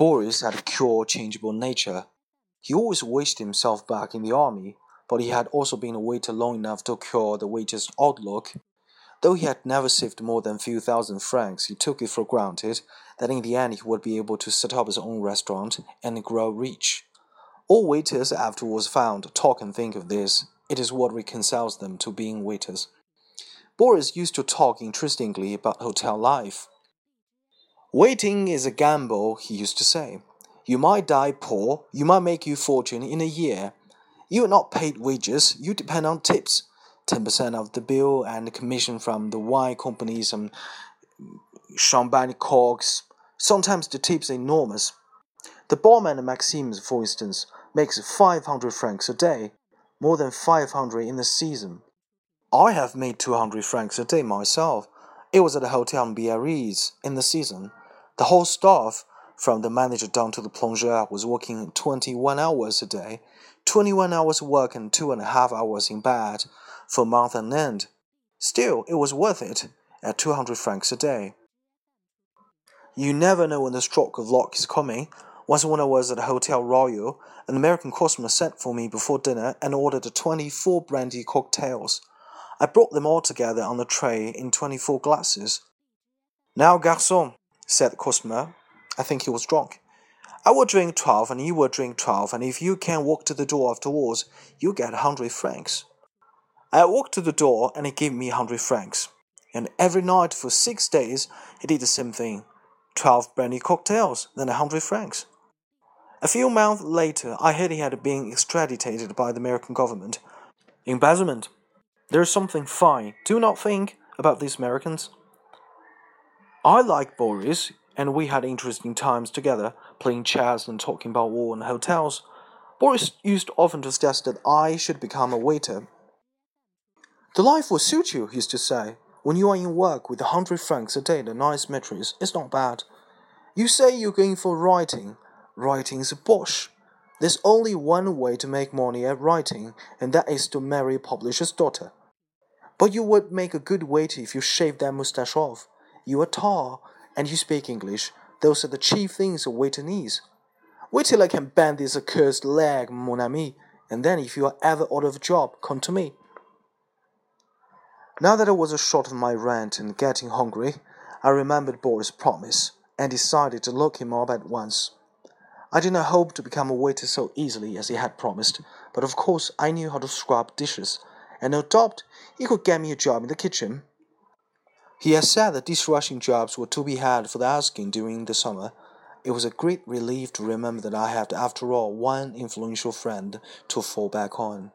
Boris had a cure changeable nature. He always wished himself back in the army, but he had also been a waiter long enough to cure the waiter's outlook. Though he had never saved more than a few thousand francs, he took it for granted that in the end he would be able to set up his own restaurant and grow rich. All waiters afterwards found talk and think of this. It is what reconciles them to being waiters. Boris used to talk interestingly about hotel life. Waiting is a gamble, he used to say. You might die poor, you might make your fortune in a year. You are not paid wages, you depend on tips. 10% of the bill and commission from the wine companies and champagne corks. Sometimes the tips are enormous. The barman at for instance, makes 500 francs a day, more than 500 in the season. I have made 200 francs a day myself. It was at a hotel in Biarritz in the season. The whole staff, from the manager down to the plongeur, was working 21 hours a day, 21 hours work and two and a half hours in bed for month on end. Still, it was worth it at 200 francs a day. You never know when the stroke of luck is coming. Once, when I was at the Hotel Royal, an American customer sent for me before dinner and ordered 24 brandy cocktails. I brought them all together on a tray in 24 glasses. Now, garçon, said the customer. I think he was drunk. I will drink twelve, and you will drink twelve, and if you can walk to the door afterwards, you get a hundred francs. I walked to the door, and he gave me a hundred francs. And every night for six days, he did the same thing twelve brandy cocktails, then a hundred francs. A few months later, I heard he had been extradited by the American government. Embezzlement. There is something fine, do not think, about these Americans. I like Boris, and we had interesting times together, playing chess and talking about war and hotels. Boris used often to suggest that I should become a waiter. The life will suit you, he used to say. When you are in work with a hundred francs a day and a nice mattress, it's not bad. You say you're going for writing. Writing's a bosh. There's only one way to make money at writing, and that is to marry a publisher's daughter. But you would make a good waiter if you shaved that mustache off. You are tall, and you speak English. Those are the chief things a waiter needs. Wait till I can bend this accursed leg, mon ami, and then if you are ever out of a job, come to me. Now that I was short of my rent and getting hungry, I remembered Boris' promise and decided to look him up at once. I did not hope to become a waiter so easily as he had promised, but of course I knew how to scrub dishes, and no doubt he could get me a job in the kitchen. He had said that dishwashing jobs were to be had for the asking during the summer. It was a great relief to remember that I had, after all, one influential friend to fall back on.